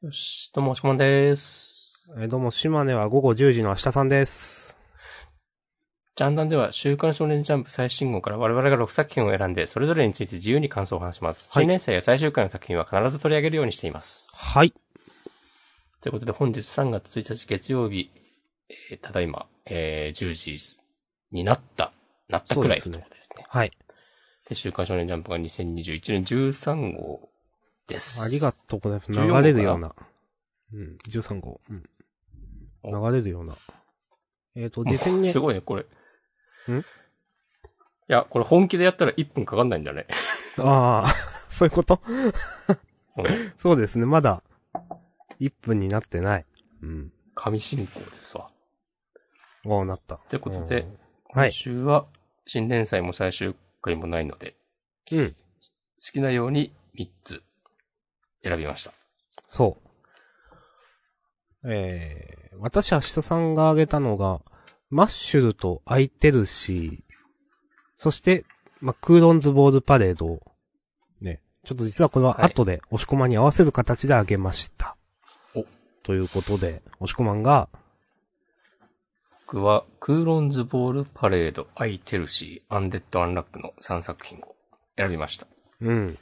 よし、どうも、しこまんです。えーどうも、島根は午後10時の明日さんです。ジャンダンでは、週刊少年ジャンプ最新号から我々が6作品を選んで、それぞれについて自由に感想を話します。はい新年祭や最終回の作品は必ず取り上げるようにしています。はい。ということで、本日3月1日月曜日、えーただいま、えー10時になった、なったくらいのところですね。はい。で週刊少年ジャンプが2021年13号です。ありがとうございます。14号流れるような。うん、13号。うん。お流れるような。えっ、と、実にねす、ごいね、これ。ん？いや、これ本気でやったら1分かかんないんだね？ああ、そういうこと？うんそうですね、まだ、1分になってない。うん。神進行ですわ。おーなった。ということで今週は新連載も最終回もないので、うん。好きなように3つ選びました。そう。えー、私、明日さんが挙げたのが、マッシュルとアイテルシー、そして、まあ、クーロンズボールパレードを、ね、ちょっと実はこれは後で押し込まんに合わせる形で挙げました。おということで、押し込まんが、僕は、クーロンズボールパレード、アイテルシー、アンデッド・アンラックの3作品を選びました。うん。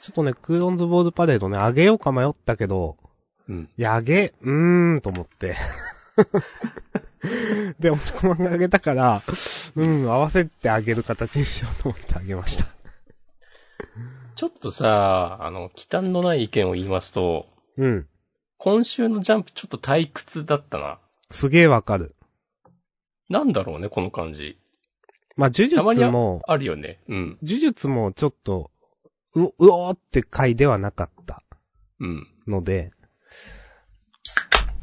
ちょっとね、クーロンズボールパレードね、あげようか迷ったけど、うん。いや、あげ、うーん、と思って。で、押し込まんがあげたから、うん、合わせてあげる形にしようと思ってあげました。ちょっとさ、あの、忌憚のない意見を言いますと、うん。今週のジャンプちょっと退屈だったな。すげえわかる。なんだろうね、この感じ。まあ、呪術も、あるよね。うん。呪術もちょっと、う、うおーって回ではなかったうん。ので、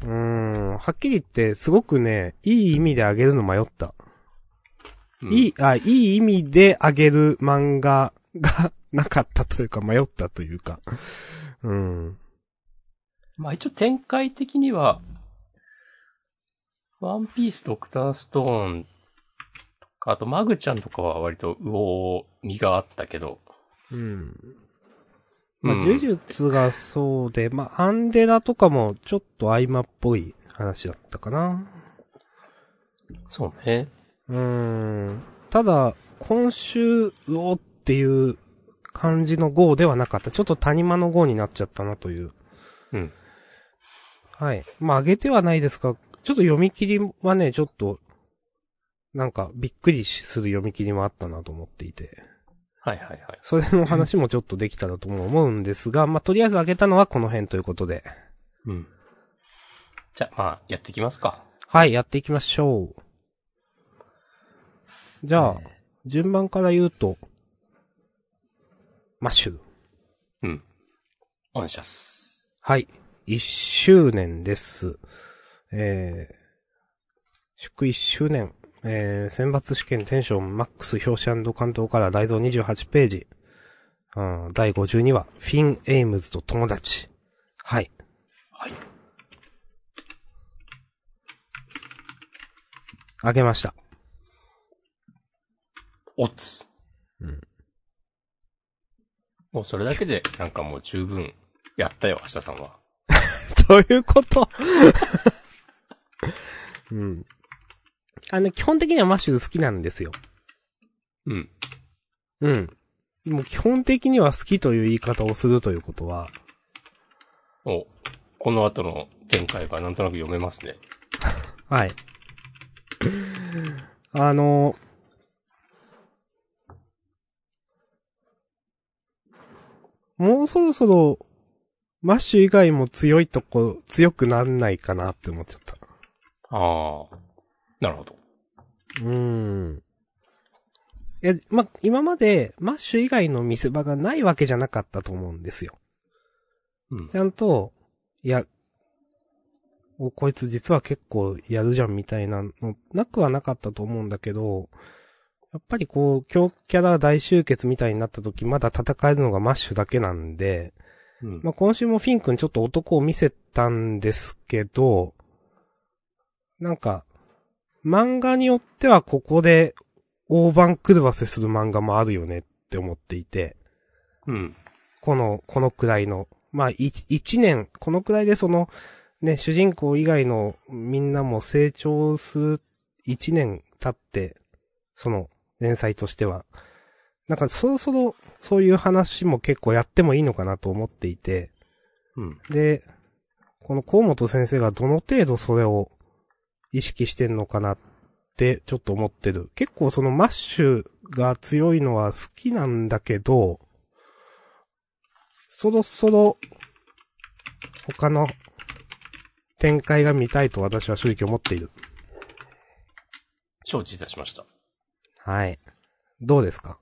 うーん、はっきり言って、すごくね、いい意味であげるの迷った。うんいい、あ、いい意味であげる漫画が なかったというか、迷ったというか。うん。まあ一応展開的には、ワンピース、ドクターストーンとか、あとマグちゃんとかは割と魚身があったけど、うん。まあ、うん呪術がそうで、まあ、アンデラとかもちょっと合間っぽい話だったかな。そうね。うーん。ただ、今週、うおっていう感じの号ではなかった。ちょっと谷間の号になっちゃったなという。うん。はい。まあ、上げてはないですが、ちょっと読み切りはね、ちょっと、なんか、びっくりする読み切りもあったなと思っていて。はいはいはい。それの話もちょっとできたらとも思うんですが、まあ、とりあえず上げたのはこの辺ということで。うん。じゃあ、まあ、やっていきますか。はい、やっていきましょう。じゃあ、え順番から言うと、マッシュうん。お願いします。はい。一周年です。えー、祝一周年。えー、選抜試験テンションマックス表紙巻頭カラー大増28ページ。うん、第52話、フィン・エイムズと友達。はい。はい。あげました。おつ。うん。もうそれだけで、なんかもう十分、やったよ、明日さんは。どういうこと？うん。あの、基本的にはマッシュル好きなんですよ。うん。うん。もう基本的には好きという言い方をするということは、お、この後の展開がなんとなく読めますね。はい。あの、もうそろそろ、マッシュ以外も強いとこ、強くなんないかなって思っちゃった。ああ。なるほど。うーん。いや、ま、今まで、マッシュ以外の見せ場がないわけじゃなかったと思うんですよ。うんち。ゃんと、いや、お、こいつ実は結構やるじゃんみたいなの、なくはなかったと思うんだけど、やっぱりこう、強キャラ大集結みたいになった時、まだ戦えるのがマッシュだけなんで、うん。まあ、今週もフィン君ちょっと男を見せたんですけど、なんか、漫画によってはここで大番狂わせする漫画もあるよねって思っていて、うん。この、このくらいのまあ、い一年、このくらいでその、ね、主人公以外のみんなも成長する一年経って、その、連載としては。なんか、そろそろ、そういう話も結構やってもいいのかなと思っていて、うん。で、この河本先生がどの程度それを意識してんのかなってちょっと思ってる。結構そのマッシュが強いのは好きなんだけど、そろそろ他の展開が見たいと私は正直思っている。承知いたしました。はい。どうですか？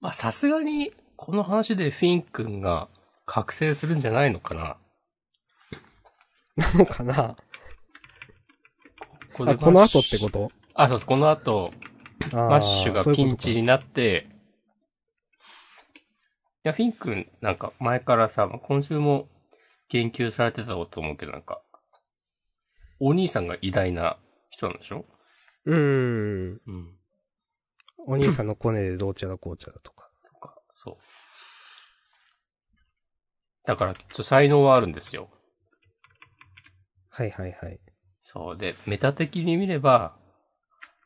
まあ、さすがに、この話でフィン君が覚醒するんじゃないのかな。なのかな？こあ、この後ってこと？あ、そうそう、この後、ママッシュがピンチになって、いや、フィン君、なんか前からさ、まあ今週も言及されてたと思うけど、なんか、お兄さんが偉大な人なんでしょ？うーん。うん。お兄さんのコネでどうちゃらこうちゃらとか。とか、そう。だから、ちょっと才能はあるんですよ。はいはいはい。そう。で、メタ的に見れば、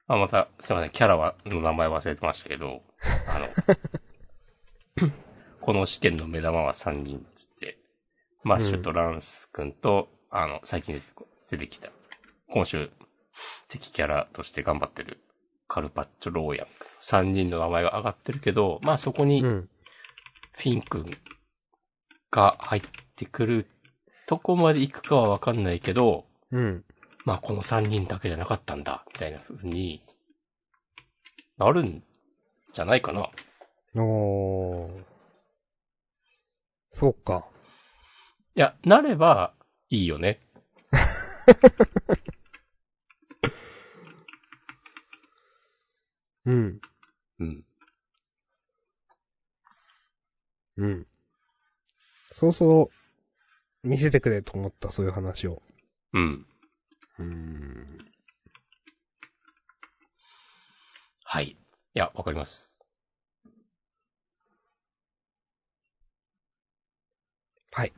まあ、また、すいません、キャラは、の名前忘れてましたけど、あの、この試験の目玉は3人つって、マッシュとランス君と、あの、最近出てきた、今週、敵キャラとして頑張ってる、カルパッチョ・ローヤン。3人の名前が上がってるけど、まあそこに、うん。フィン君が入ってくるとこまで行くかはわかんないけど、うん。まあこの3人だけじゃなかったんだ、みたいな風になるんじゃないかな。おー。そうか。いや、なればいいよね。うん。うん。うん。そうそう、見せてくれと思った、そういう話を。うん。うーん。はい。いや、わかります。はい。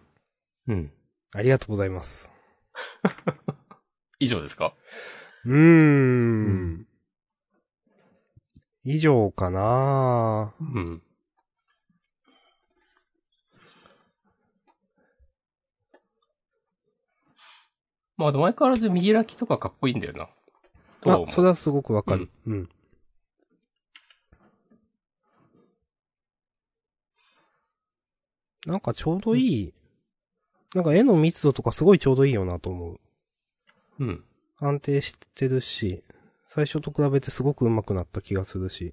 うん。ありがとうございます。以上ですか？うーん。以上かなうん。まあ、でも相変わらず見開きとかかっこいいんだよな。あそれはすごくわかる。うん。なんかちょうどいい、なんか絵の密度とかすごいちょうどいいよなと思う。うん。安定してるし、最初と比べてすごく上手くなった気がするし。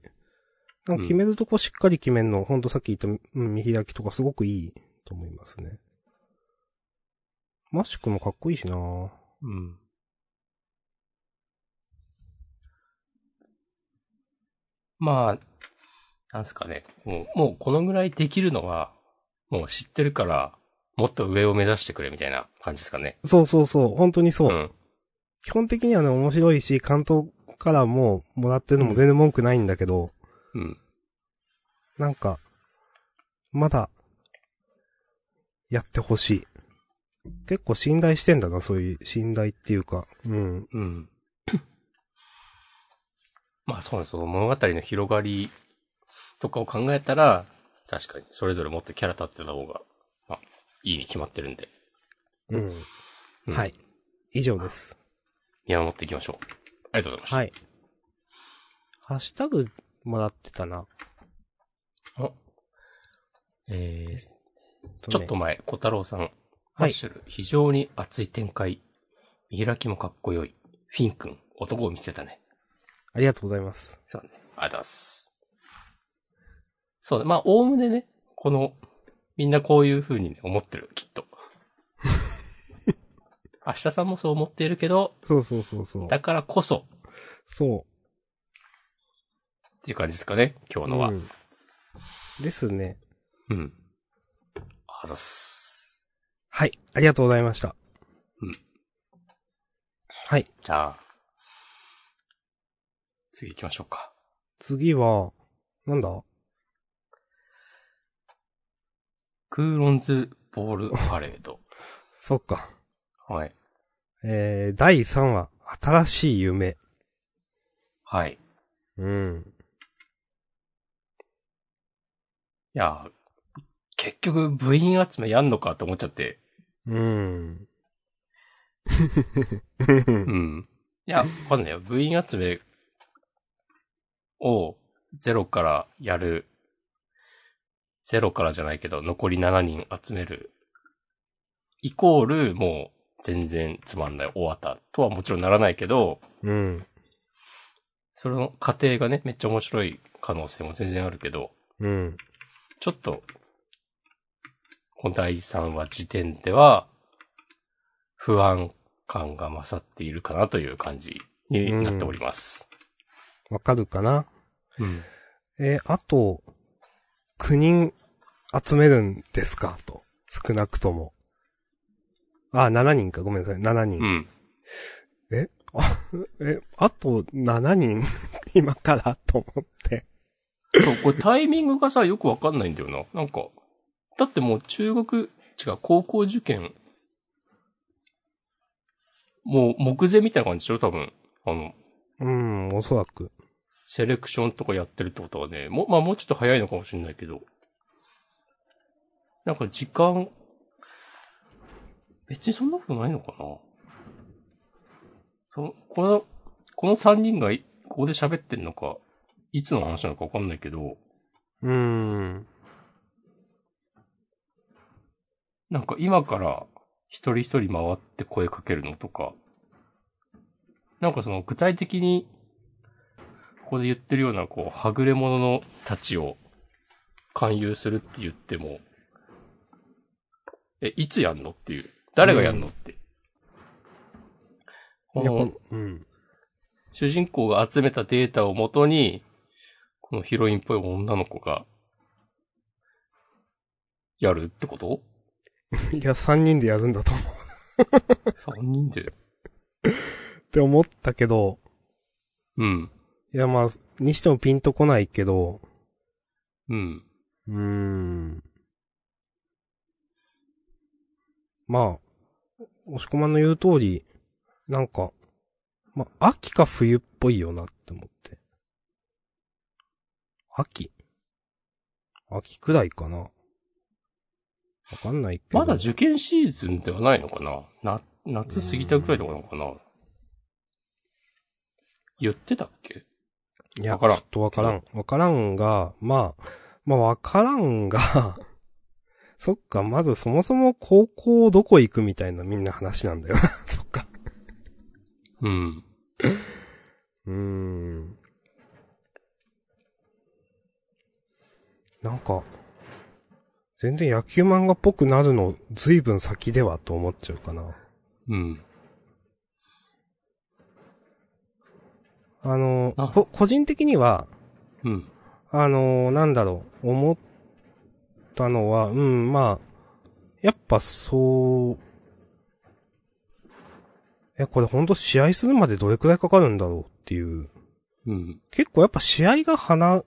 なんか決めるとこしっかり決めんの、ほんとさっき言った、うん、見開きとかすごくいいと思いますね。マッシュ君もかっこいいしなうん。まあ、なんすかね。もう、もうこのぐらいできるのは、もう知ってるから、もっと上を目指してくれみたいな感じですかね。そうそうそう、本当にそう。うん。基本的にはね、面白いし、関東からももらってるのも全然文句ないんだけど、うん。なんか、まだ、やってほしい。結構信頼してんだな、そういう信頼っていうか。うん。うん。まあそうです。その物語の広がりとかを考えたら、確かにそれぞれもっとキャラ立ってた方が、まあ、いいに決まってるんで、うん。うんはい。以上です。見守っていきましょう。ありがとうございました。はい。ハッシュタグもらってたな。おえー、ちょっと前、小太郎さん。マッシュル、非常に熱い展開。見開きもかっこよい。フィン君、男を見せたね。ありがとうございます。そうね。ありがとうございます。そうね。まあ、おおむねね、この、みんなこういう風にね、思ってる、きっと。明日さんもそう思っているけど、そうそうそうそう。だからこそ、そっていう感じですかね、今う。日のは。うんですね。うん。あざっす。はい。ありがとうございました。うん。はい。じゃあ、次行きましょうか。次は、なんだ？クーロンズボールパレード。そっか。はい。えー、第3話、新しい夢。はい。うん。いや、結局部員集めやんのかと思っちゃって。うん。うん。いや、わかんないよ。部員集めをゼロからやる。ゼロからじゃないけど、残り7人集める。イコール、もう、全然つまんない終わったとはもちろんならないけど、うん。その過程がね、めっちゃ面白い可能性も全然あるけど、うん。ちょっと、この第3話時点では、不安感が勝っているかなという感じになっております。わかるかな？うん。えーあと、9人集めるんですか？と。少なくとも。あ、7人か。ごめんなさい。7人。うん。え？あ、え、あと7人？今から？と思って。そう、これタイミングがさ、よくわかんないんだよな。なんか、だってもう中学、違う、高校受験、もう目前みたいな感じでしょ？多分。あの、うん、おそらく。セレクションとかやってるってことはね、もう、まあもうちょっと早いのかもしれないけど、なんか時間、別にそんなことないのかなその、この、この3人がいここで喋ってんのか、いつの話なのかわかんないけど、うーん。なんか今から一人一人回って声かけるのとか、なんかその具体的に、ここで言ってるような、こう、はぐれ者のたちを勧誘するって言っても、え、いつやんのっていう。誰がやんのって。いや、この、うん。主人公が集めたデータをもとに、このヒロインっぽい女の子が、やるってこと？いや、3人でやるんだと思う。?3 人で？って思ったけど、うん。いや、まあ、にしてもピンとこないけど、うん。うーん。まあ、押し込まんの言う通り、なんか、まあ、秋か冬っぽいよなって思って。秋？秋くらいかなわかんないけど。まだ受験シーズンではないのかな？な、夏過ぎたぐらいとかなのかな？言ってたっけ？いや、わからんちょっとわからん。わからんが、まあ、まあわからんが、そっか、まずそもそも高校どこ行くみたいなみんな話なんだよな。そっか。うん。うーん。なんか、全然野球漫画っぽくなるのずいぶん先ではと思っちゃうかな。うん。あの、あこ個人的には、うん。あのーなんだろう、思ったのは、うん、まあ、やっぱそう、え、これほんと試合するまでどれくらいかかるんだろうっていう。うん。結構やっぱ試合が花、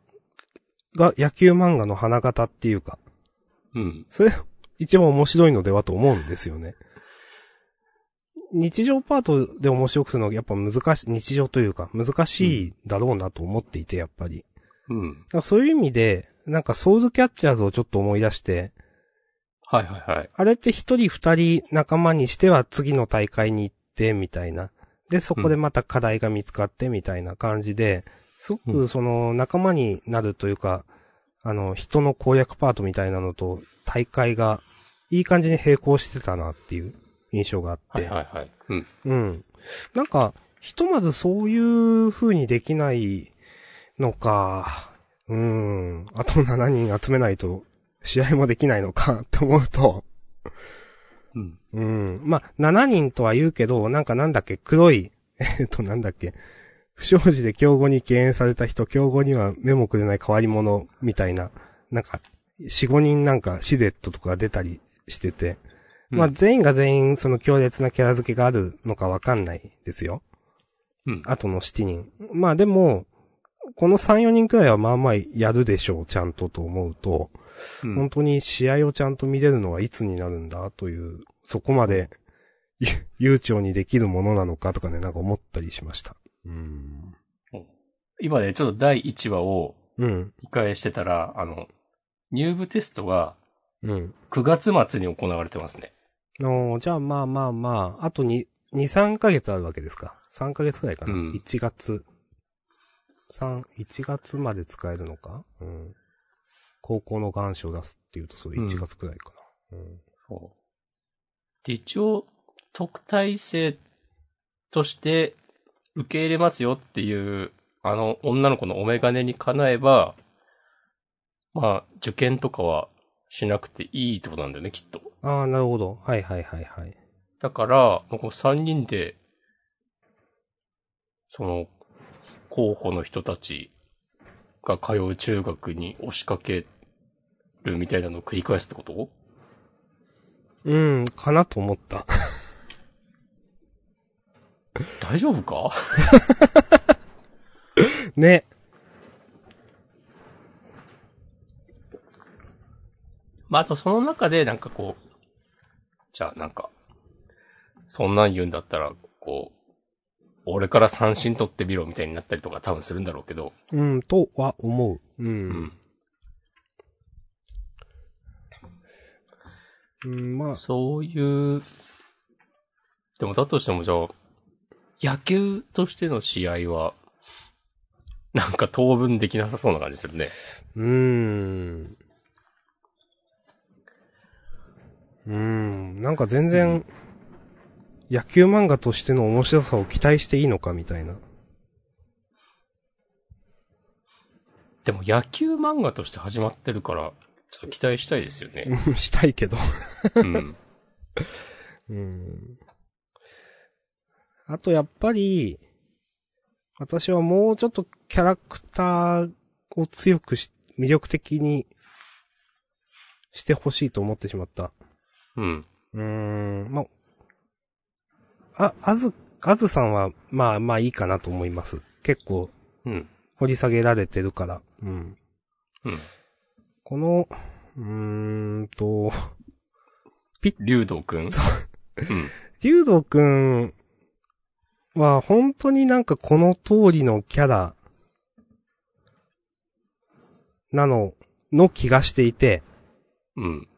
が野球漫画の花形っていうか、うん。それ一番面白いのではと思うんですよね。日常パートで面白くするのはやっぱ難しい、日常というか難しいだろうなと思っていて、やっぱり。うん。だからそういう意味で、なんかソウルキャッチャーズをちょっと思い出して、はいはいはい。あれって一人二人仲間にしては次の大会に行って、みたいな。で、そこでまた課題が見つかって、みたいな感じで、すごうんくその仲間になるというか、あの、人の攻略パートみたいなのと大会がいい感じに並行してたなっていう印象があって。はいはいはい。うん。うん。なんか、ひとまずそういう風にできないのか、うーん。あと7人集めないと試合もできないのかって思うと、うん。うん。まあ、7人とは言うけど、なんかなんだっけ、黒い、えっとなんだっけ、不祥事で競合に敬遠された人、競合には目もくれない変わり者みたいな、なんか、4、5人なんかシデットとか出たりしてて、まあうん全員が全員その強烈なキャラ付けがあるのかわかんないですよ。うん。あとの7人。まあでも、この3、4人くらいはまあまあやるでしょう、ちゃんとと思うと、うん本当に試合をちゃんと見れるのはいつになるんだという、そこまでゆ 悠長にできるものなのかとかね、なんか思ったりしました。うん。今ね、ちょっと第1話をうん。見返してたら、あの、入部テストがうん。9月末に行われてますね。おーじゃあまあまあまあ、あとに、2、3ヶ月あるわけですか。3ヶ月くらいかな。うん1月。3、1月まで使えるのか？うん。高校の願書を出すっていうと、それ1月くらいかな。うん。そう。で、一応、特待生として受け入れますよっていう、あの、女の子のお眼鏡にかなえば、まあ、受験とかはしなくていいってことなんだよね、きっと。ああ、なるほど。はいはいはいはい。だから、もうこの3人で、その、候補の人たちが通う中学に押しかけるみたいなのを繰り返すってこと？うん、かなと思った。大丈夫か？ね。まあ、あとその中でなんかこう、じゃあなんか、そんなん言うんだったら、こう、俺から三振取ってみろみたいになったりとか多分するんだろうけど、うん、とは思う。うん。うん。うん、まあ、そういう、でもだとしてもじゃあ、野球としての試合は、なんか当分できなさそうな感じするね。うーん。うーん。なんか全然、野球漫画としての面白さを期待していいのかみたいな。でも野球漫画として始まってるから、ちょっと期待したいですよね。う んしたいけど。うん。うん。あとやっぱり、私はもうちょっとキャラクターを強くし、魅力的にしてほしいと思ってしまった。うん。うーん、まあ、あ、あず、あずさんは、まあまあいいかなと思います。結構、うん。掘り下げられてるから。うん。うん。この、うーんと、竜道くん？うん。竜道くんは本当になんかこの通りのキャラなの、の気がしていて、うん。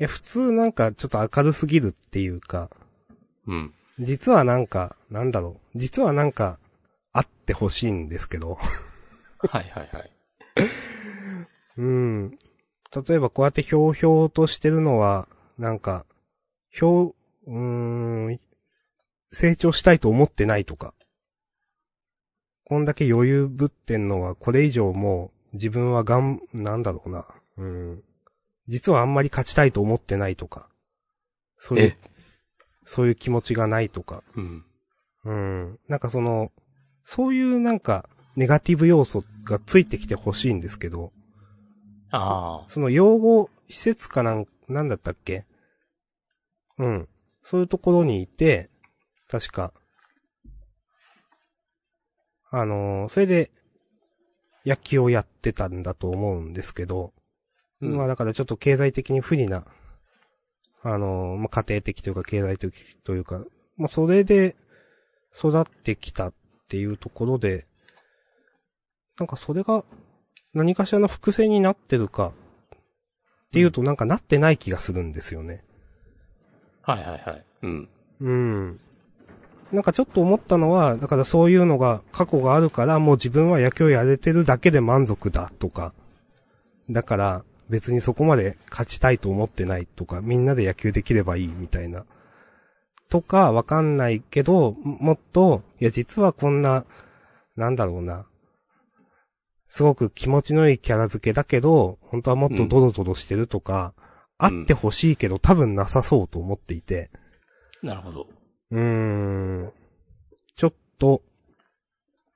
いや普通なんかちょっと明るすぎるっていうか、うん。実はなんか、なんだろう。実はなんか、あってほしいんですけど。はいはいはい。うん。例えばこうやってひょうひょうとしてるのは、なんか、ひょう、うーん、成長したいと思ってないとか。こんだけ余裕ぶってんのは、これ以上もう、自分はがん、なんだろうな。うん。実はあんまり勝ちたいと思ってないとか。そういうえ、そういう気持ちがないとか。うん。うん。なんかその、そういうなんか、ネガティブ要素がついてきてほしいんですけど、ああ。その養護施設かなん、なんだったっけ？うん。そういうところにいて、確か、あのーそれで、野球をやってたんだと思うんですけど、うんまあだからちょっと経済的に不利な、あのーまあ家庭的というか経済的というか、まあそれで育ってきたっていうところで、なんかそれが何かしらの伏線になってるかっていうとなんかなってない気がするんですよね。はいはいはい。うん。うん。なんかちょっと思ったのは、だからそういうのが過去があるからもう自分は野球をやれてるだけで満足だとか、だから別にそこまで勝ちたいと思ってないとか、みんなで野球できればいいみたいな。とかわかんないけど、もっと、いや実はこんな、なんだろうな。すごく気持ちのいいキャラ付けだけど、本当はもっとドロドロしてるとか、あってほしいけど多分なさそうと思っていて。なるほど。うーん。ちょっと、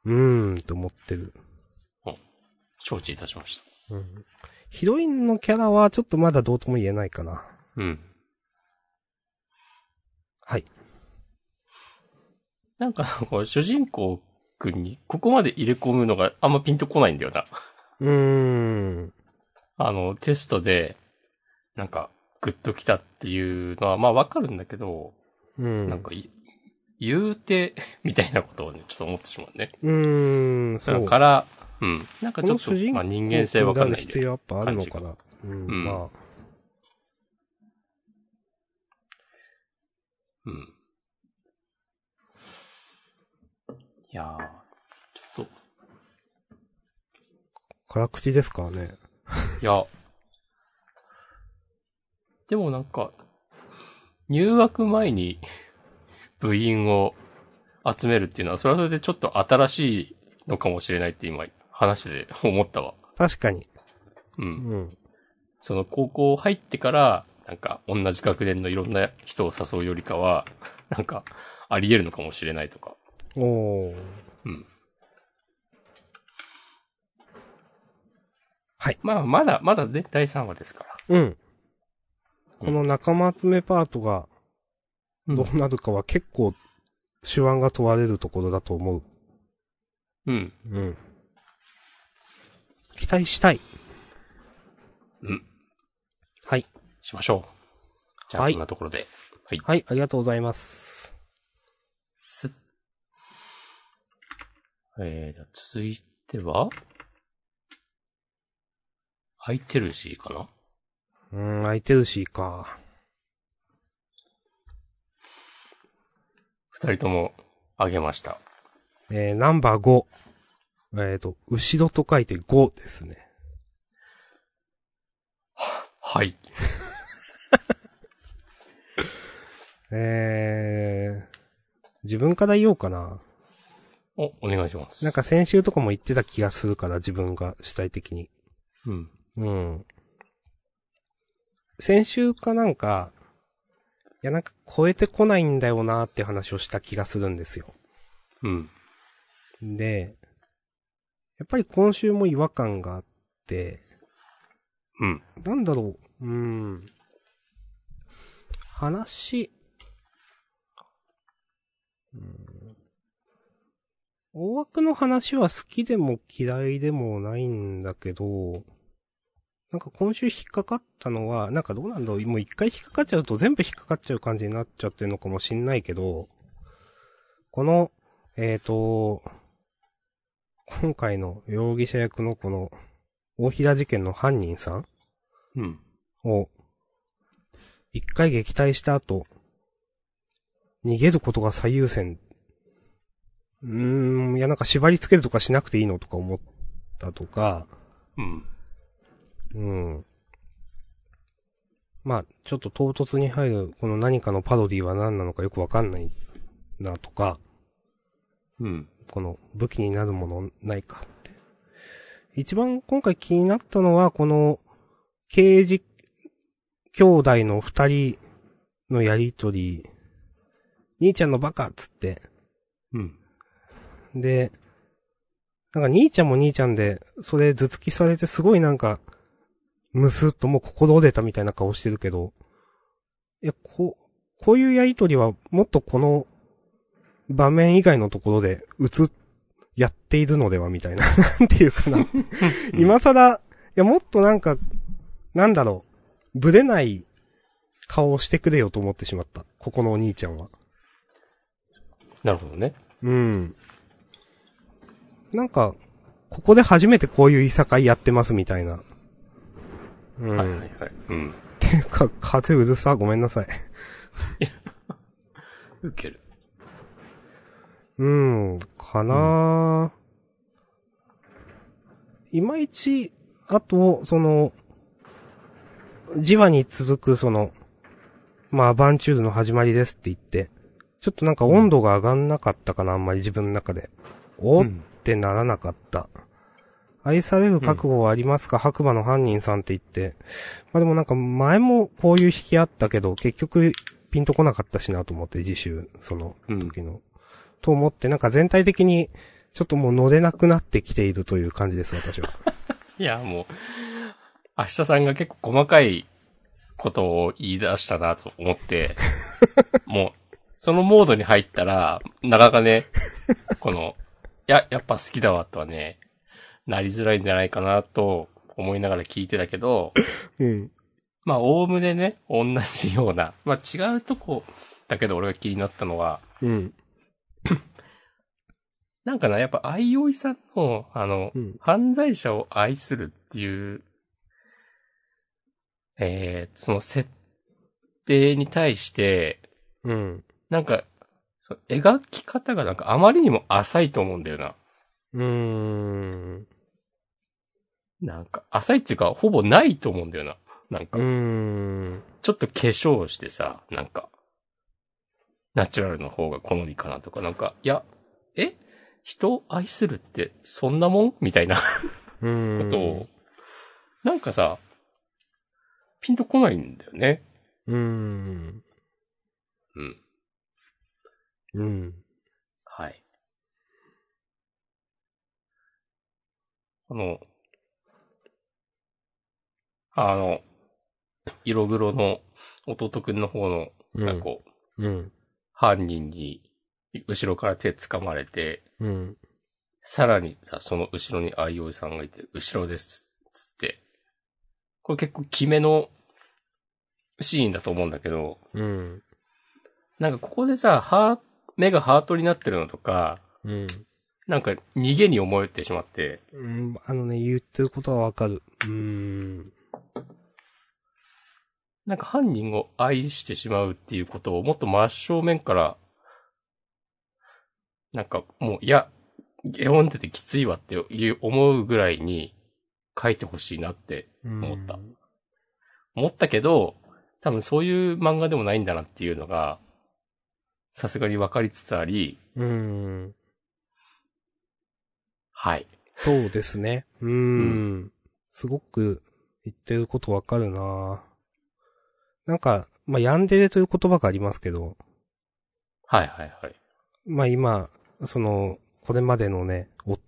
うーんと思ってる。承知いたしました。うん。ヒロインのキャラはちょっとまだどうとも言えないかな。うん。はい。なんか、主人公くんに、ここまで入れ込むのがあんまピンとこないんだよな。うーん。あの、テストで、なんか、グッときたっていうのは、まあわかるんだけど、うん。なんかい、言うて、みたいなことをね、ちょっと思ってしまうね。うーん、そだう。から、うん。なんかこちょっとまあ人間性わかんない必要やっぱあるのかな。うん、うんまあ。うん。いやー、ちょっ辛口ですからね。と、いや、でもなんか、入学前に 部員を集めるっていうのは、それはそれでちょっと新しいのかもしれないって今、話で 思ったわ。確かに。う。うんん。その高校入ってから、なんか同じ学年のいろんな人を誘うよりかは、なんか、あり得るのかもしれないとか。おー。うん。はい。まあ、まだ、まだね、第3話ですから。うん。この仲間集めパートがうんどうなるかは結構手腕が問われるところだと思う。うん。うん。期待したい。うん。はい。しましょう。じゃあ、はいこんなところで。はい。はい、ありがとうございます。す。えー、続いては、ハイテルシーかな？うーん、空いてるしか。二人ともあげました。えー、ナンバー5。えっ、と、後ろと書いて5ですね。はい。えー、自分から言おうかな。お、お願いします。なんか、先週とかも言ってた気がするから、自分が主体的に。うん。うん。先週かなんか、いやなんか超えてこないんだよなって話をした気がするんですよ。うん。で、やっぱり今週も違和感があって、うん。なんだろう、うーん。話、うん大枠の話は好きでも嫌いでもないんだけど、なんか今週引っかかったのは、なんかどうなんだろう、もう一回引っかかっちゃうと全部引っかかっちゃう感じになっちゃってるのかもしんないけど、この、えっ、と、今回の容疑者役のこの、大平事件の犯人さんうん。を、一回撃退した後、逃げることが最優先。うーん、いやなんか縛り付けるとかしなくていいのとか思ったとか、うん。うん。まあ、ちょっと唐突に入る、この何かのパロディは何なのかよくわかんないなとか、うん。この武器になるものないかって。一番今回気になったのは、この、刑事兄弟の二人のやりとり、兄ちゃんのバカっつって、うん。で、なんか兄ちゃんも兄ちゃんで、それ頭突きされてすごいなんか、むすっともう心折れたみたいな顔してるけど、いや、こう、こういうやりとりはもっとこの場面以外のところで映っ、やっているのではみたいな、なんていうかな。今更、いや、もっとなんか、なんだろう、ぶれない顔をしてくれよと思ってしまった。ここのお兄ちゃんは。なるほどね。うん。なんか、ここで初めてこういういさかいやってますみたいな。うん。はいはいはい。うん。っていうか、風うるさ、ごめんなさい。受ける。うん、かな、いまいち、あと、その、じわに続くその、まあ、アバンチュールの始まりですって言って、ちょっとなんか温度が上がんなかったかな、あんまり自分の中で。おってならなかった。愛される覚悟はありますか、白馬の犯人さんって言って。まあでもなんか前もこういう引きあったけど、結局ピンとこなかったしなと思って、次週、その時の。と思って、なんか全体的に、ちょっともう乗れなくなってきているという感じです、私は。いや、もう、明日さんが結構細かいことを言い出したなと思って、もう、そのモードに入ったら、なかなかね、この、いや、やっぱ好きだわとはね、なりづらいんじゃないかなと、思いながら聞いてたけど、うん。まあ、おおむねね、同じような、まあ違うとこだけど俺が気になったのは、うん。なんかな、やっぱ、愛おいさんの、あの、うん犯罪者を愛するっていう、えー、その設定に対して、うん。なんか、描き方がなんかあまりにも浅いと思うんだよな。うーん。なんか、浅いっていうか、ほぼないと思うんだよな。なんかうー、ん。ちょっと化粧してさ、なんか、ナチュラルの方が好みかなとか、なんか、いや、え？人を愛するってそんなもん？みたいな。ことを、なんかさ、ピンとこないんだよね。うーん。うん。うん。はい。この、あの、色黒の弟くんの方の、うんなんかこう、うん。犯人に、後ろから手掴まれて、うん。さらにさ、その後ろに愛おいさんがいて、後ろです、つって。これ結構決めのシーンだと思うんだけど、うん。なんかここでさ、ハー、目がハートになってるのとか、うん。なんか逃げに思えてしまって、うん。あのね、言ってることはわかる。うーん。なんか犯人を愛してしまうっていうことをもっと真正面から、なんかもう、いや、読んでてきついわっていう思うぐらいに書いてほしいなって思った。思ったけど、多分そういう漫画でもないんだなっていうのが、さすがに分かりつつあり、うん。はい。そうですね。うーん。すごく言ってることわかるななんか、まあ、ヤンデレという言葉がありますけど、はいはいはい。まあ、今、その、これまでのね、お、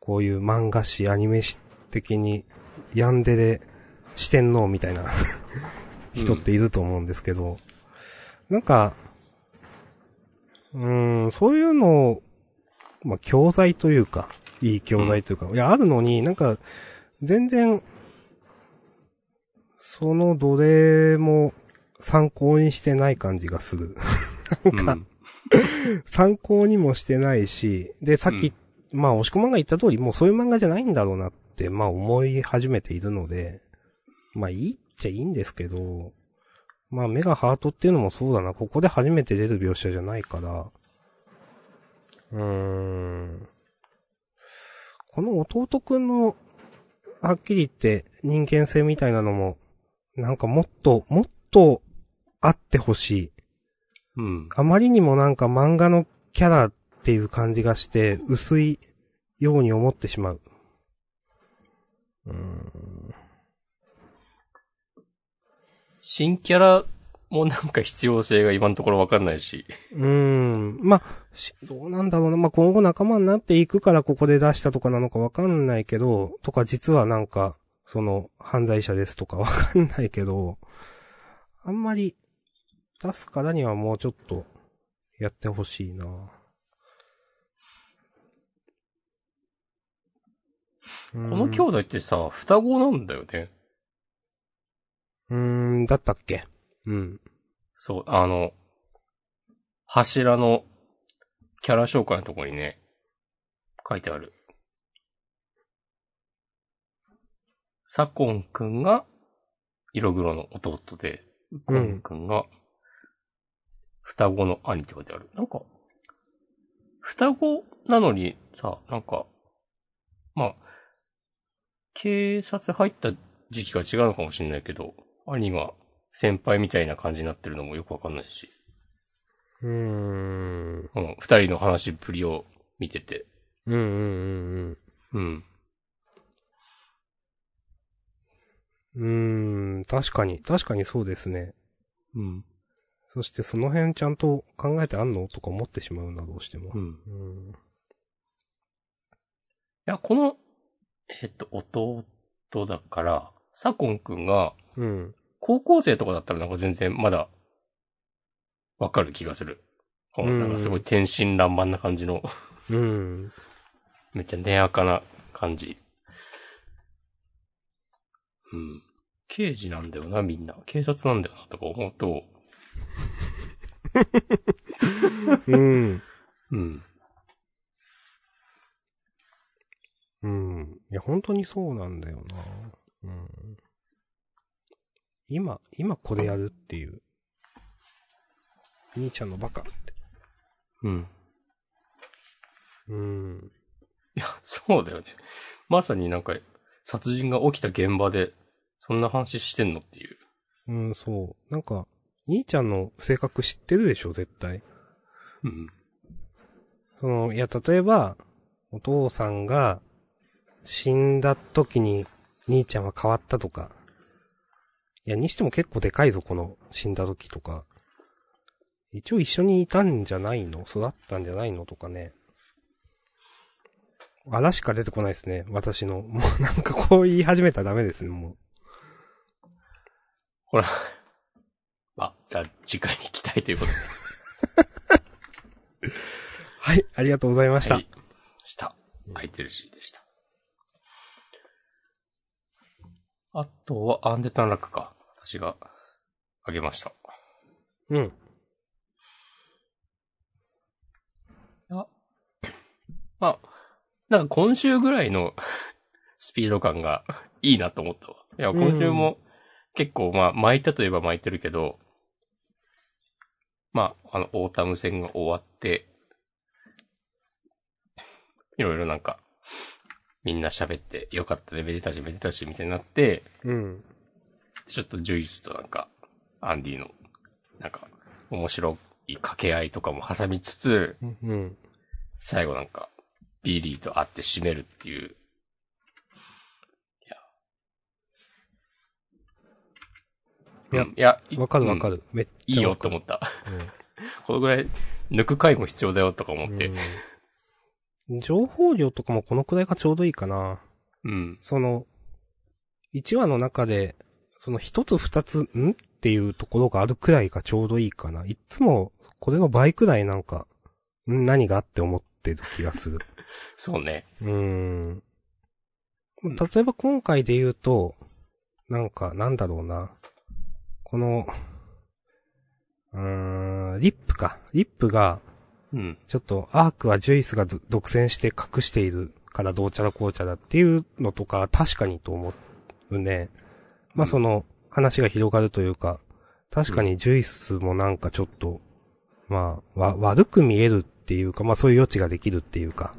こういう漫画誌、アニメ誌的に、ヤンデレ四天王みたいな人っていると思うんですけど、なんか、うーん、そういうのを、まあ、教材というか、いい教材というか、いや、あるのになんか、全然、そのどれも参考にしてない感じがする。うん。参考にもしてないし、で、さっき、まあ、押し込まんが言った通り、もうそういう漫画じゃないんだろうなって、まあ思い始めているので、まあいいっちゃいいんですけど、まあ目がハートっていうのもそうだな、ここで初めて出る描写じゃないから、うーん。この弟くんの、はっきり言って人間性みたいなのも、なんかもっと、もっとあってほしい。うん。あまりにもなんか漫画のキャラっていう感じがして、薄いように思ってしまう。うーん。新キャラもなんか必要性が今のところわかんないし。うーん。まあ、しどうなんだろうな。まあ、今後仲間になっていくからここで出したとかなのかわかんないけど、とか実はなんか、その、犯罪者ですとかわかんないけど、あんまり、出すからにはもうちょっと、やってほしいな。ここの兄弟ってさ、双子なんだよね。うーん、だったっけ？うん。そう、あの、柱のキャラ紹介のところにね、書いてある。サコンくんが色黒の弟で、ウコンくんが双子の兄って書いてある。なんか、双子なのにさ、なんか、まあ、警察入った時期が違うのかもしれないけど、兄が先輩みたいな感じになってるのもよくわかんないし。うーん。うん、二人の話っぷりを見てて。うんうんうんうん。うん。うーん、確かに、確かにそうですね。うん。そしてその辺ちゃんと考えてあんの？とか思ってしまうな、どうしてもう。ん。いうん。や、この、えっと、弟だから、サコンくんが、うん。高校生とかだったらなんか全然まだ、わかる気がする。このなんかすごい天真爛漫な感じの、うん。めっちゃ根やかな感じ。うん。刑事なんだよな、みんな。警察なんだよな、とか思うと、うん。うん。うん。いや、本当にそうなんだよな。うん。今、今これやるっていう。兄ちゃんのバカって。うん。うん。いや、そうだよね。まさになんか、殺人が起きた現場で、そんな話してんのっていう。うん、そう。なんか、兄ちゃんの性格知ってるでしょ、絶対。うん。その、いや、例えば、お父さんが死んだ時に兄ちゃんは変わったとか。いや、にしても結構でかいぞ、この死んだ時とか。一応一緒にいたんじゃないの？育ったんじゃないのとかね。あらしか出てこないですね、私の。もうなんかこう言い始めたらダメですね、もほら。あ、じゃあ次回に期待ということで。う。はい、ありがとうございました。はい。した。空いてるしでした。あとは、アンデタンラックか。私が、あげました。うん。あ、まあ、なんか今週ぐらいの スピード感がいいなと思ったわ。いや、今週も結構まあ巻いたといえば巻いてるけど、まあ、あの、オータム戦が終わって、いろいろなんか、みんな喋って、よかったね、めでたしめでたしみたいになって、うん。ちょっとジュイスとなんか、アンディの、なんか、面白い掛け合いとかも挟みつつ、うん。最後なんか、ビリーと会って締めるっていう。いや。いやうんいや、わかるわかる。る。めっいいよちゃわかる。と思った。このぐらい、抜く回も必要だよとか思って。うん。情報量とかもこのくらいがちょうどいいかな。うん。その、1話の中で、その一つ二つ、ん？っていうところがあるくらいがちょうどいいかな。いっつも、これの倍くらいなんか、ん？何がって思ってる気がする。そうね。うーん。例えば今回で言うと、なんか、なんだろうな。この、うーん、リップか。リップが、うん。ちょっと、アークはジュイスがど独占して隠しているからどうちゃらこうちゃらっていうのとか、確かにと思うね。まあ、その、話が広がるというか、確かにジュイスもなんかちょっと、まあ、わ、悪く見えるっていうか、まあそういう余地ができるっていうか、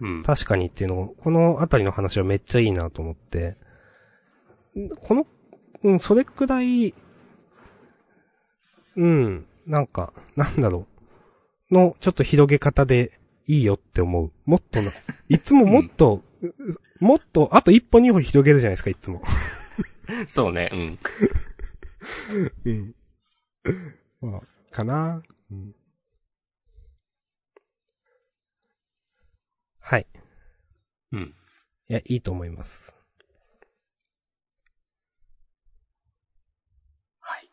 うん。確かにっていうのを、このあたりの話はめっちゃいいなと思って、んこの、うん、それくらい、うん、なんか、なんだろう、の、ちょっと広げ方でいいよって思う。もっとな、いつももっと、もっと、あと一歩二歩広げるじゃないですか、いつも。そうね。うん。うん。まあ、かな。うん。はい。うん。いや、いいと思います。はい。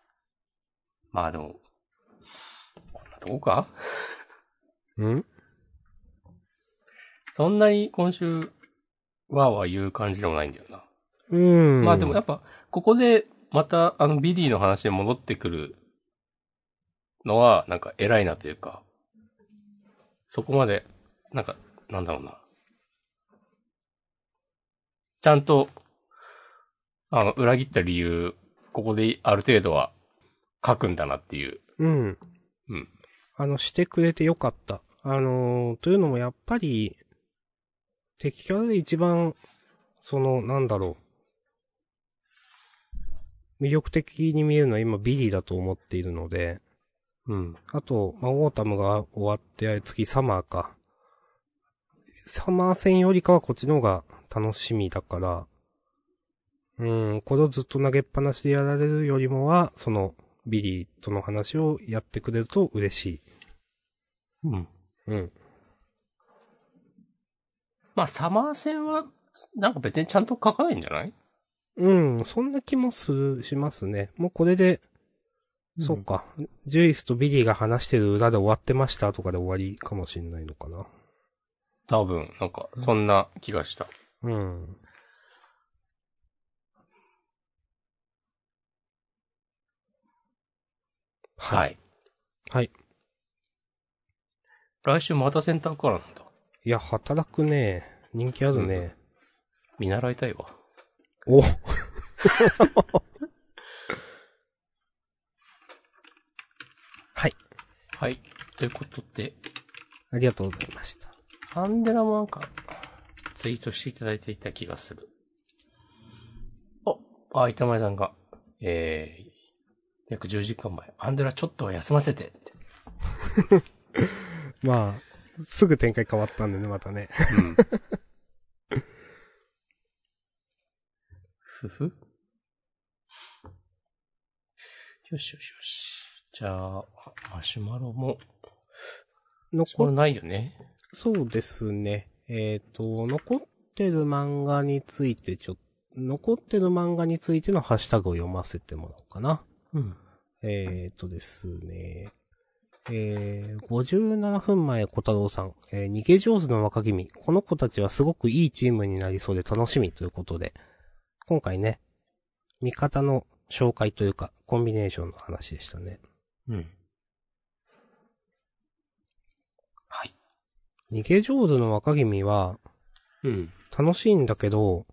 まあでも、こんなとこか？うん？そんなに今週、わーわー言う感じでもないんだよな。うん。まあでもやっぱ、ここで、また、あの、ビリーの話に戻ってくるのは、なんか偉いなというか、そこまで、なんか、なんだろうな。ちゃんと、あの、裏切った理由、ここである程度は書くんだなっていう。うん。うん。あの、してくれてよかった。あのーというのもやっぱり、敵キャラで一番、その、なんだろう。魅力的に見えるのは今ビリーだと思っているので、うん。あと、まあ、オータムが終わって、次サマーか。サマー戦よりかはこっちの方が楽しみだから、うん、これをずっと投げっぱなしでやられるよりもは、その、ビリーとの話をやってくれると嬉しい。うん。うん。まあ、サマー戦は、なんか別にちゃんと書かないんじゃない？うん、そんな気もする、しますね。もうこれで、そっか。ジュイスとビリーが話してる裏で終わってましたとかで終わりかもしんないのかな。多分、なんか、そんな気がした。うん。はい。い。はい。来週またセンターカラーなんだ。いや、働くね。人気あるね。見習いたいわ。お はい。はい。ということで、ありがとうございました。アンデラもなんか、ツイートしていただいていた気がする。お、あ、板前さんが、えー、約10時間前、アンデラちょっとは休ませてって。まあ、すぐ展開変わったんでね、またね。うん。ふふ。よしよしよし。じゃあ、マシュマロも、残ないよね。そうですね。えっ、と、残ってる漫画についてちょっと、残ってる漫画についてのハッシュタグを読ませてもらおうかな。うん。えっ、とですね。えー、57分前小太郎さん、えー逃げ上手の若君。この子たちはすごくいいチームになりそうで楽しみということで、今回ね、味方の紹介というか、コンビネーションの話でしたね。うん。はい。逃げ上手の若君は、うん。楽しいんだけど、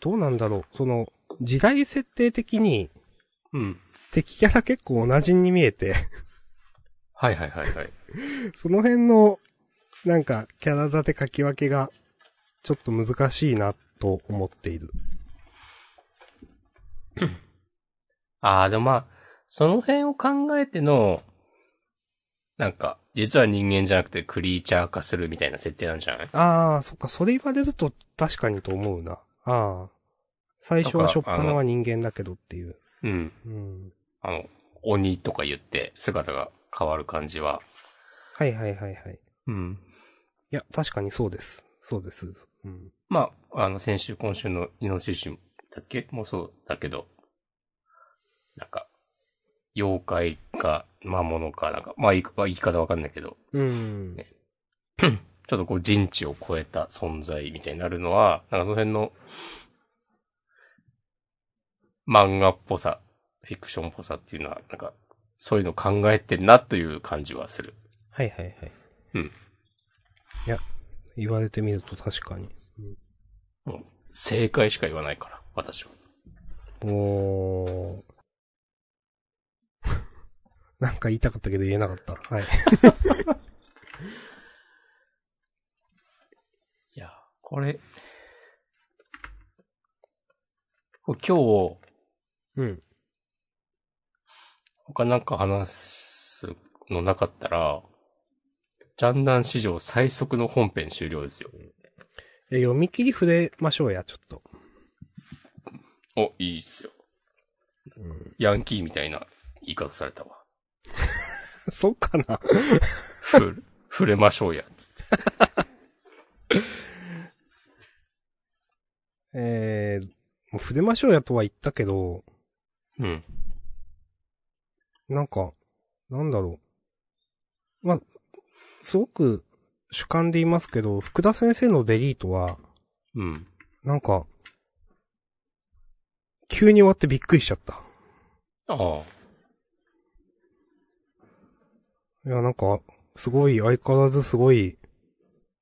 どうなんだろう。その、時代設定的にうん。敵キャラ結構同じに見えて、はいはいはいはい。その辺の、なんか、キャラ立て書き分けが、ちょっと難しいな、と思っている。ああ、でもまあ、その辺を考えての、なんか、実は人間じゃなくてクリーチャー化するみたいな設定なんじゃない？ああ、そっか、それ言われると確かにと思うな。ああ。最初はしょっぱなは人間だけどっていう。うん。うん。あの、鬼とか言って姿が変わる感じは。はいはいはいはい。うん。いや、確かにそうです。そうです。うん。まあ、あの、先週、今週のイノシシだっけ？もそうだけど、なんか、妖怪か魔物か、なんか、まあ言い言い方わかんないけど、うん。ね ちょっとこう人知を超えた存在みたいになるのは、なんかその辺の、漫画っぽさ、フィクションっぽさっていうのは、なんか、そういうの考えてんなという感じはする。はいはいはい。うん。いや、言われてみると確かに。もう、正解しか言わないから、私は。おー。なんか言いたかったけど言えなかった。はい。いや、これ今日、うん。他なんか話すのなかったら、ジャンダン史上最速の本編終了ですよ。いや読み切り触れましょうや、ちょっと。お、いいっすよ。ヤンキーみたいな言い方されたわ。そうかな？ふ、触れましょうや。つってえー、もう触れましょうやとは言ったけど、うん。なんか、なんだろう。まあ、すごく主観で言いますけど、福田先生のデリートは、うん。なんか、急に終わってびっくりしちゃった。ああ。いや、なんか、すごい、相変わらずすごい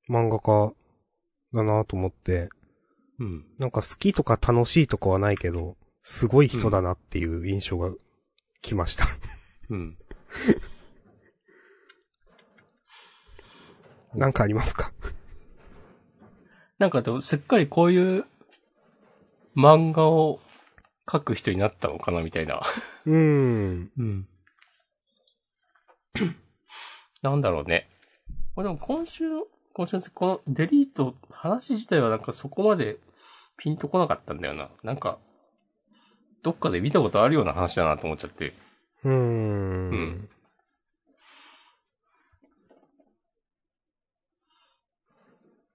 漫画家だなと思って、うん。なんか好きとか楽しいとかはないけど、すごい人だなっていう印象が来ました。うん。なんかありますか？なんかでも、すっかりこういう漫画を描く人になったのかなみたいな。うーん。うん。なんだろうね。まあでも今週の、今週のこのデリート、話自体はなんかそこまでピンとこなかったんだよな。なんか、どっかで見たことあるような話だなと思っちゃって。うーん。うん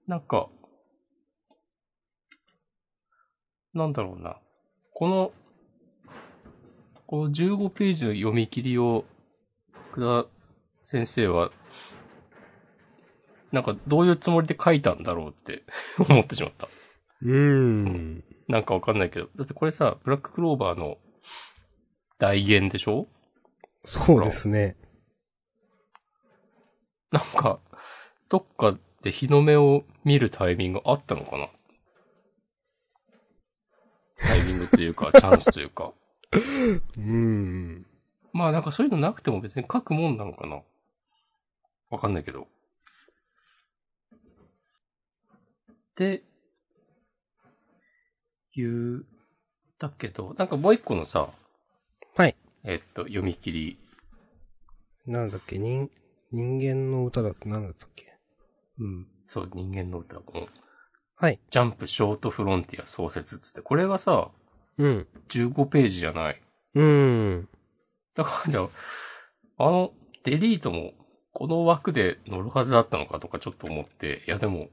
なんか、なんだろうな。この、この15ページの読み切りを、福田先生は、なんかどういうつもりで書いたんだろうって 思ってしまった。うーん。なんかわかんないけど。だってこれさ、ブラッククローバーの大言でしょ？そうですね。なんか、どっかで日の目を見るタイミングあったのかな？タイミングというか、チャンスというか。うん。まあなんかそういうのなくても別に書くもんなのかな？わかんないけど。で、言う、だけど、なんかもう一個のさ、はい。えっと、読み切り。なんだっけ、人、人間の歌だってなんだったっけ？うん。そう、人間の歌。このはい。ジャンプショートフロンティア創設っつって、これがさ、うん。15ページじゃない。うん。だからじゃあ、あの、デリートも、この枠で乗るはずだったのかとかちょっと思って、いやでも、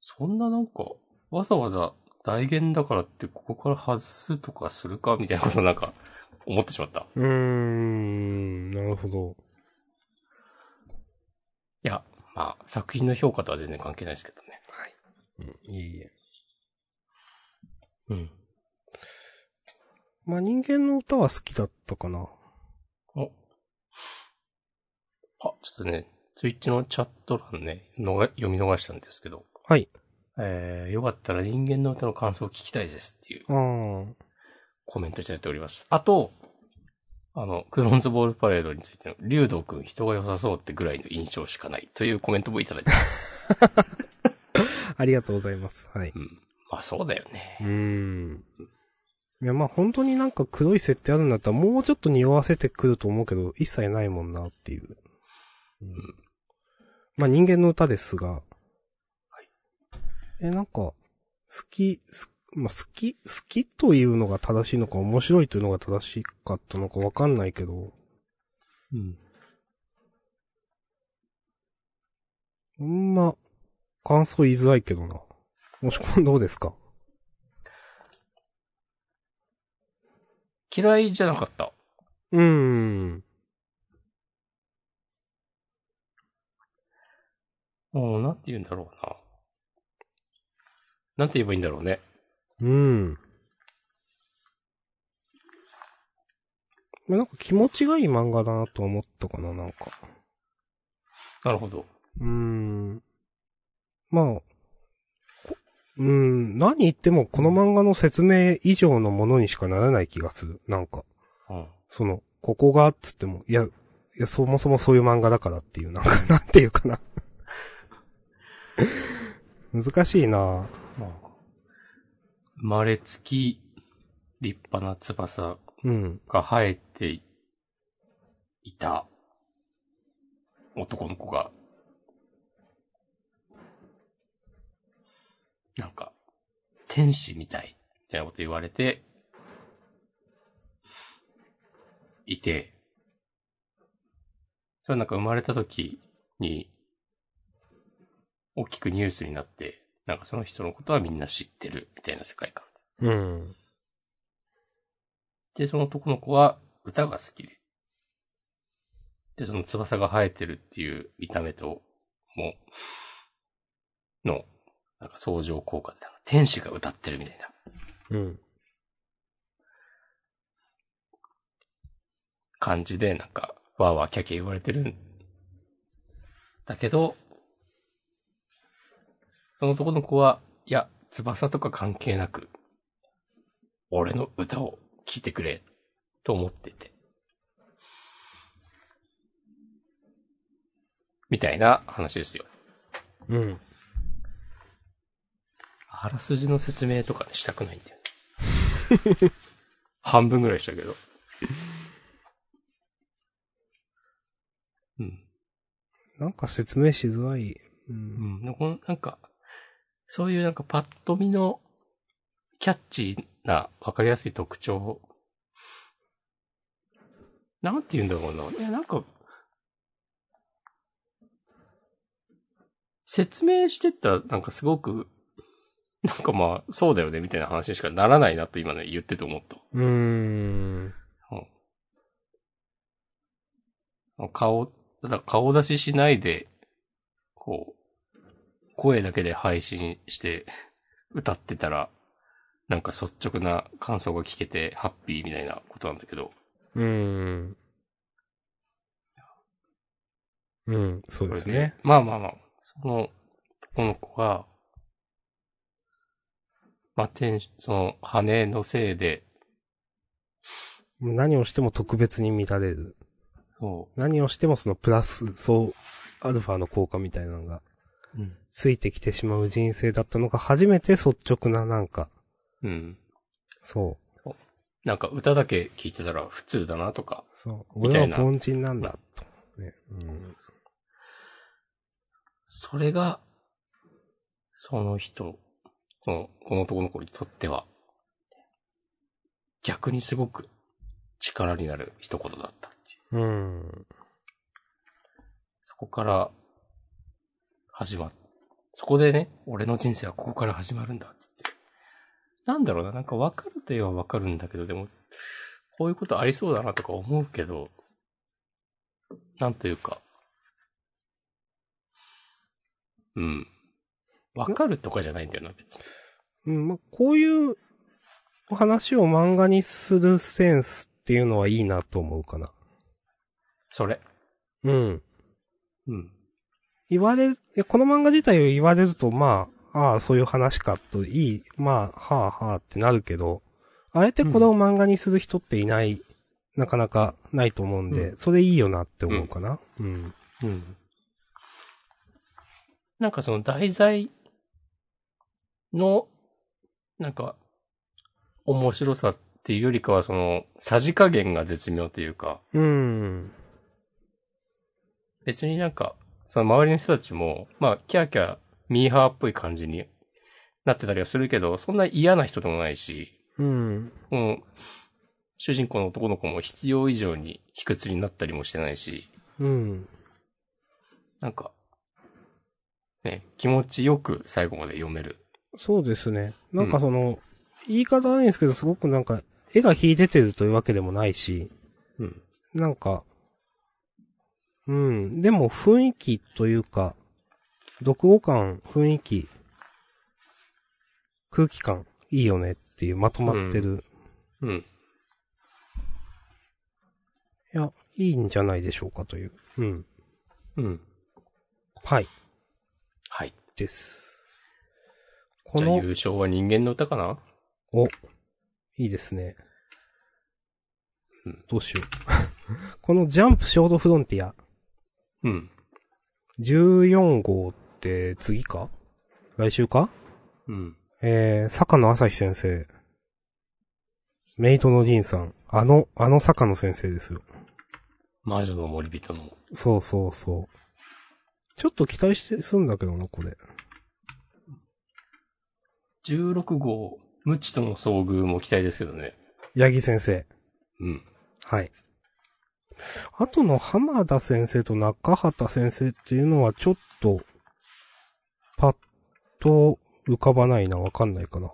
そんななんか、わざわざ大言だからってここから外すとかするかみたいなことなんか、思ってしまった。うーん。なるほど。いや、まあ、作品の評価とは全然関係ないですけどね。はい。うん、いえいえ。うん。まあ、人間の歌は好きだったかな。お。あ、ちょっとね、ツイッチのチャット欄ね、のが読み逃したんですけど、はい。えー、よかったら人間の歌の感想を聞きたいですっていう。コメントいただいております。あと、あの、クローンズボールパレードについての、竜道くん人が良さそうってぐらいの印象しかないというコメントもいただいてます。ありがとうございます。はい。うん。まあそうだよねう。ーん。いや、まあ本当になんか黒い設定あるんだったらもうちょっと匂わせてくると思うけど、一切ないもんなっていう。うん。まあ人間の歌ですが。はい。え、なんか、好き、すまあ好き、好きというのが正しいのか面白いというのが正しかったのかわかんないけど、うん。ほんま、感想言いづらいけどな。もしこんどうですか？嫌いじゃなかった？うーん。もう、なんて言うんだろうな。なんて言えばいいんだろうね。うん。まあなんか気持ちがいい漫画だなと思ったかな、なんか。なるほど。うーん。まあ、こうーん、何言ってもこの漫画の説明以上のものにしかならない気がする。なんか、うん。その、ここがっつっても、いや、いや、そもそもそういう漫画だからっていう、なんか、なんていうかな。難しいなまあ、生まれつき、立派な翼うん。が生えていた男の子が、なんか、天使みたい、みたいなこと言われて、いて、それなんか生まれた時に、大きくニュースになって、なんかその人のことはみんな知ってる、みたいな世界観。うん。で、その男の子は歌が好きで。で、その翼が生えてるっていう見た目と、もう、の、なんか相乗効果で、天使が歌ってるみたいなうん。感じで、なんか、わーわーキャキャ言われてるんだけど、その男の子は、いや、翼とか関係なく、俺の歌を聴いてくれ、と思ってて。みたいな話ですよ。うん。あらすじの説明とかねしたくないんだよね。半分ぐらいしたけど。うん。なんか説明しづらい。う。うんん。でこのなんか、そういうなんかパッと見のキャッチーなわかりやすい特徴。なんて言うんだろうな。いや、なんか、説明してったらなんかすごく、なんかまあ、そうだよねみたいな話にしかならないなと今ね言ってて思った。うーん。うん顔、ただ顔出ししないで、こう、声だけで配信して歌ってたら、なんか率直な感想が聞けてハッピーみたいなことなんだけど、うーん。うん、そうですね。まあまあまあ、その、この子が、まあ、テンシその、羽のせいで、何をしても特別に見られる。そ何をしてもそのプラス、そう、アルファの効果みたいなのがう。うん。ついてきてしまう人生だったのが初めて率直ななんか、うん。そなんか歌だけ聞いてたら普通だなとか、う、そう、俺は凡人なんだ、と。ね、うん。それが、その人、その、この男の子にとっては、逆にすごく力になる一言だったっていう。うん。そこから、始まっ、そこでね、俺の人生はここから始まるんだ、つって。なんだろうな、なんかわかると言えばわかるんだけど、でも、こういうことありそうだなとか思うけど、なんというか、うん。わかるとかじゃないんだよな、別に。うん、まあ、こういう話を漫画にするセンスっていうのはいいなと思うかな。それ？うん。うん。言われる、いやこの漫画自体を言われると、まあ、ああ、そういう話かと、いい、まあ、はあはあってなるけど、あえてこれを漫画にする人っていない、なかなかないと思うんで、うそれいいよなって思うかな。うん。うん。なんかその題材の、なんか、面白さっていうよりかはその、さじ加減が絶妙というか、うん。別になんか、その周りの人たちも、まあ、キャーキャー、ミーハーっぽい感じになってたりはするけど、そんな嫌な人でもないし、うん。もう、主人公の男の子も必要以上に卑屈になったりもしてないし、うん。なんか、ね、気持ちよく最後まで読める。そうですね。なんかその、言い方悪いんですけど、すごくなんか、絵が引いててるというわけでもないし、うん。なんか、うん、でも雰囲気というか、読後感、雰囲気、空気感、いいよねっていうまとまってる。うん。いや、いいんじゃないでしょうかという。うん。うん。はい。はい。です。こじゃあの、優勝は人間の歌かな？お、いいですね。うんどうしよう。このジャンプショートフロンティア、うん。14号って次か？来週か？うん。えー、坂野朝日先生。メイトのリンさん。あの、あの坂野先生ですよ。魔女の森人の。そうそうそう。ちょっと期待してすんだけどな、これ。16号、無知との遭遇も期待ですけどね。八木先生。うん。はい。あとの浜田先生と中畑先生っていうのはちょっと、パッと浮かばないな、わかんないかな。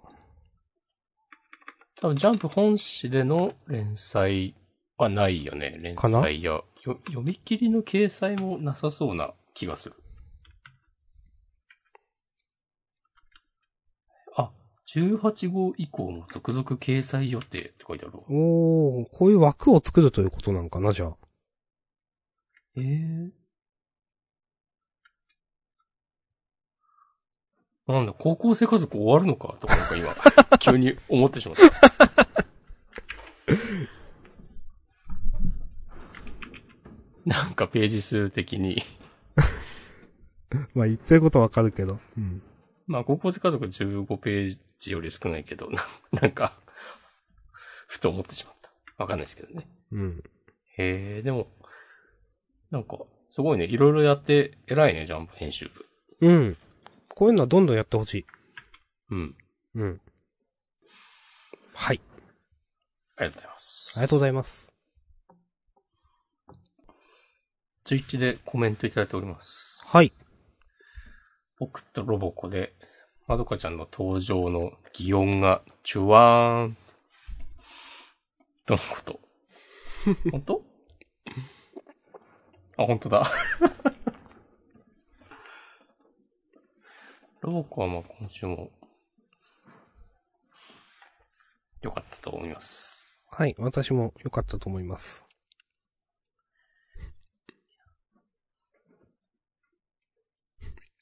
多分ジャンプ本誌での連載はないよね。連載や、読み切りの掲載もなさそうな気がする。あ、18号以降も続々掲載予定って書いてあるわ。おー、こういう枠を作るということなんかな、じゃあ。ええなんだ、高校生家族終わるのかとかなんか今、急に思ってしまった。なんかページ数的に、まあ言ってることわかるけど。うん。まあ高校生家族15ページより少ないけど、な なんか、ふと思ってしまった。わかんないですけどね。うん。へえ、でも、なんか、すごいね、いろいろやって、偉いね、ジャンプ編集部。うん。こういうのはどんどんやってほしい。うん。うん。はい。ありがとうございます。ありがとうございます。ツイッチでコメントいただいております。はい。僕とロボコで、まどかちゃんの登場の擬音が、チュワーン。どのこと？本当？あ、本当だ。ロボコはまあ今週も、良かったと思います。はい、私も良かったと思います。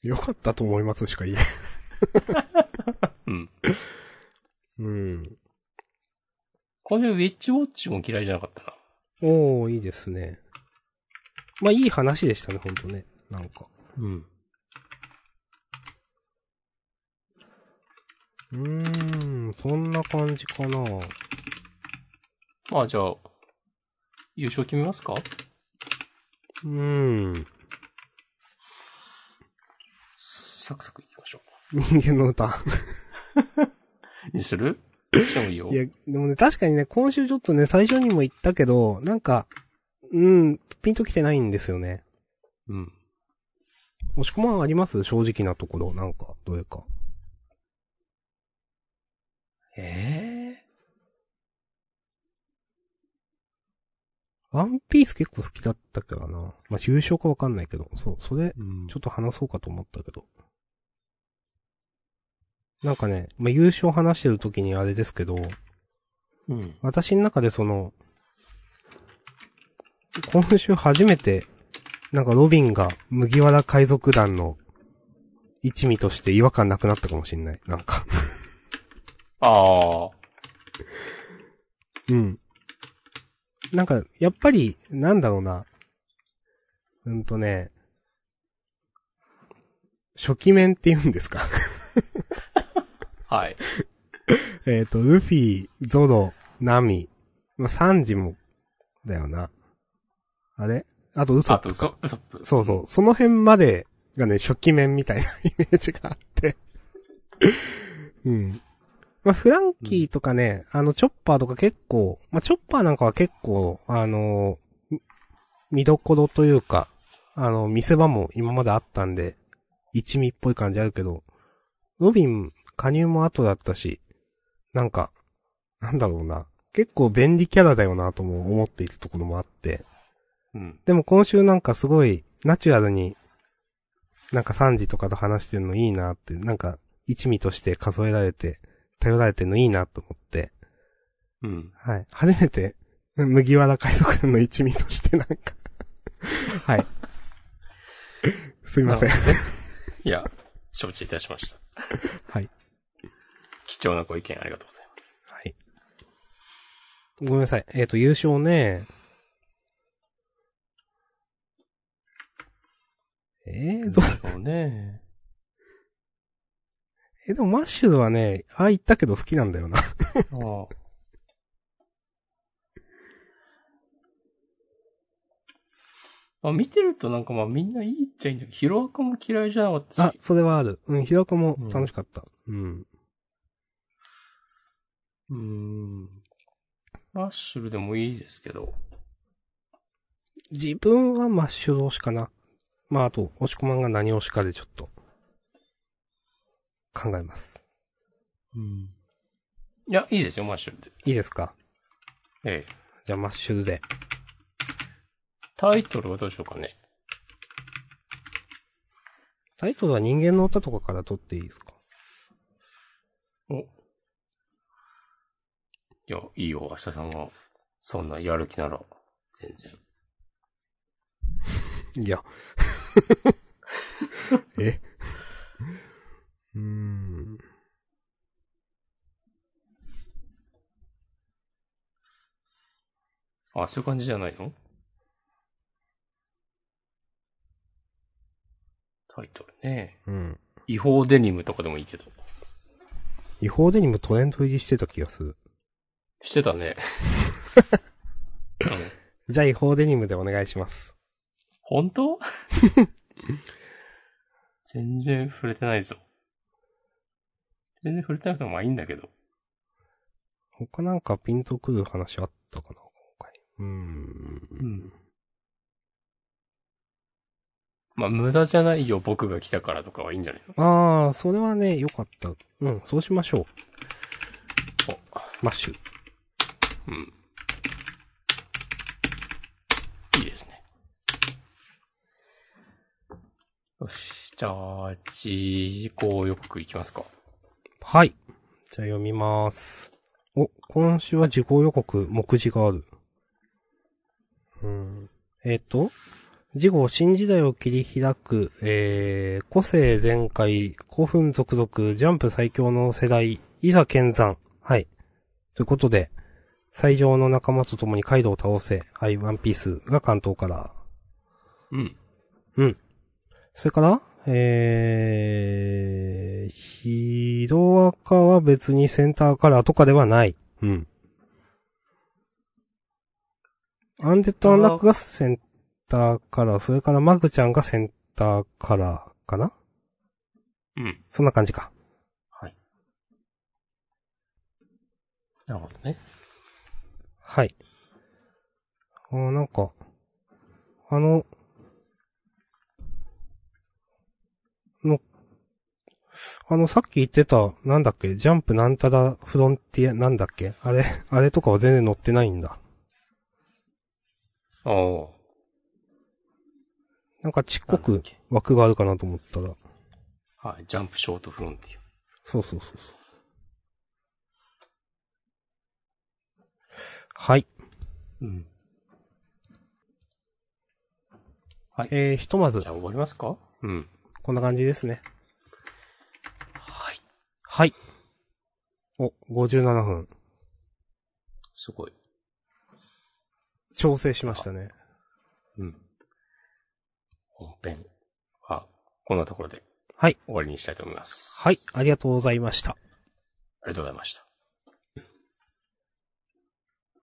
良かったと思いますしか言え。うん。うん。このウィッチウォッチも嫌いじゃなかったな。おー、いいですね。まあ、いい話でしたね、ほんとね。なんか。うん。うーん、そんな感じかな。まあじゃあ、優勝決めますか？うーん。サクサクいきましょ人間の歌。う。にする？してもいいよ。いや、でもね、確かにね、今週ちょっとね、最初にも言ったけど、なんか、うん、ピンときてないんですよね。うん。もしくまんあります？正直なところ、なんか、どれか。ええワンピース結構好きだったからな。まあ、優勝かわかんないけど、そう、それ、うんちょっと話そうかと思ったけど。なんかね、まあ、優勝話してる時にあれですけど、うん。私の中でその、今週初めて、なんかロビンが麦わら海賊団の一味として違和感なくなったかもしんない。なんか。ああ。うん。なんか、やっぱり、なんだろうな。うんとね、初期面って言うんですか。はい。えっと、ルフィ、ゾロ、ナミ、まあ、サンジも、だよな。あれ？あとウソッあと。ウソ、ップ。そうそう。その辺までがね、初期面みたいな イメージがあって。うん。まあ、フランキーとかね、あの、チョッパーとか結構、まあ、チョッパーなんかは結構、あのみ見どころというか、あの、見せ場も今まであったんで、一味っぽい感じあるけど、ロビン、加入も後だったし、なんか、なんだろうな。結構便利キャラだよなとも思っているところもあって、うん。でも今週なんかすごい、ナチュラルに、なんかサンジとかと話してるのいいなって、なんか、一味として数えられて、頼られてるのいいなと思って、うん。はい。初めて、麦わら海賊団の一味としてなんか、はい。すいません。いや、承知いたしました。はい。貴重なご意見ありがとうございます。はい。ごめんなさい。えっ、と、優勝ね。えー、ど、そうね。え、でもマッシュルはね、ああ言ったけど好きなんだよな。ああ。まあ見てるとなんかまあみんないいっちゃいいんだけど、ヒロアカも嫌いじゃなかったし。あ、それはある。うん、ひろこも楽しかった。うん。うーん。マッシュルでもいいですけど。自分はマッシュル推しかな。まあ、あと、押し込まんが何推しかでちょっと、考えます。うん。いや、いいですよ、マッシュルで。いいですか？ええ。じゃあマッシュルで。タイトルはどうしようかね。タイトルは人間の歌とかから撮っていいですか？お。いや、いいよ、明日さんが、そんなやる気なら、全然。いや。え？うーん。あ、そういう感じじゃないの？タイトルね。うん。違法デニムとかでもいいけど。違法デニムトレンド入りしてた気がする。してたね。う んじゃあ違法デニムでお願いします。本当？全然触れてないぞ。全然触れてなくてもまあいいんだけど。他なんかピンとくる話あったかな今回。うーん。うん。まあ無駄じゃないよ、僕が来たからとかはいいんじゃないの？あー、それはね、よかった。うん、そうしましょう。マッシュ。うん。いいですね。よし。じゃあ、自己予告いきますか。はい。じゃあ読みます。お、今週は事項予告、目次がある。うん。えっ、と、事後新時代を切り開く、えー、個性全開、興奮続々、ジャンプ最強の世代、いざ剣山。はい。ということで、最上の仲間と共にカイドウを倒せ、アイワンピースが関東から。うん。うん。それから、えー、ヒロアカは別にセンターカラーとかではない。うん。アンデッドアンラックがセンターカラー、それからマグちゃんがセンターカラーかなうん。そんな感じか。はい。なるほどね。はい。あーなんか、あの、の、あの、さっき言ってた、なんだっけ、ジャンプなんたらフロンティア、なんだっけあれ、あれとかは全然載ってないんだ。ああ。なんかちっこく枠があるかなと思ったら。はい。ジャンプショートフロンティそうそうそうそう。はい。ア。うん。はい。えー、ひとまずじゃ、あ終わりますか？うん。こんな感じですね。はい。はい。お、57分。すごい。調整しましたね。うん。本編は、こんなところではい。終わりにしたいと思います。はい、ありがとうございました。ありがとうございました。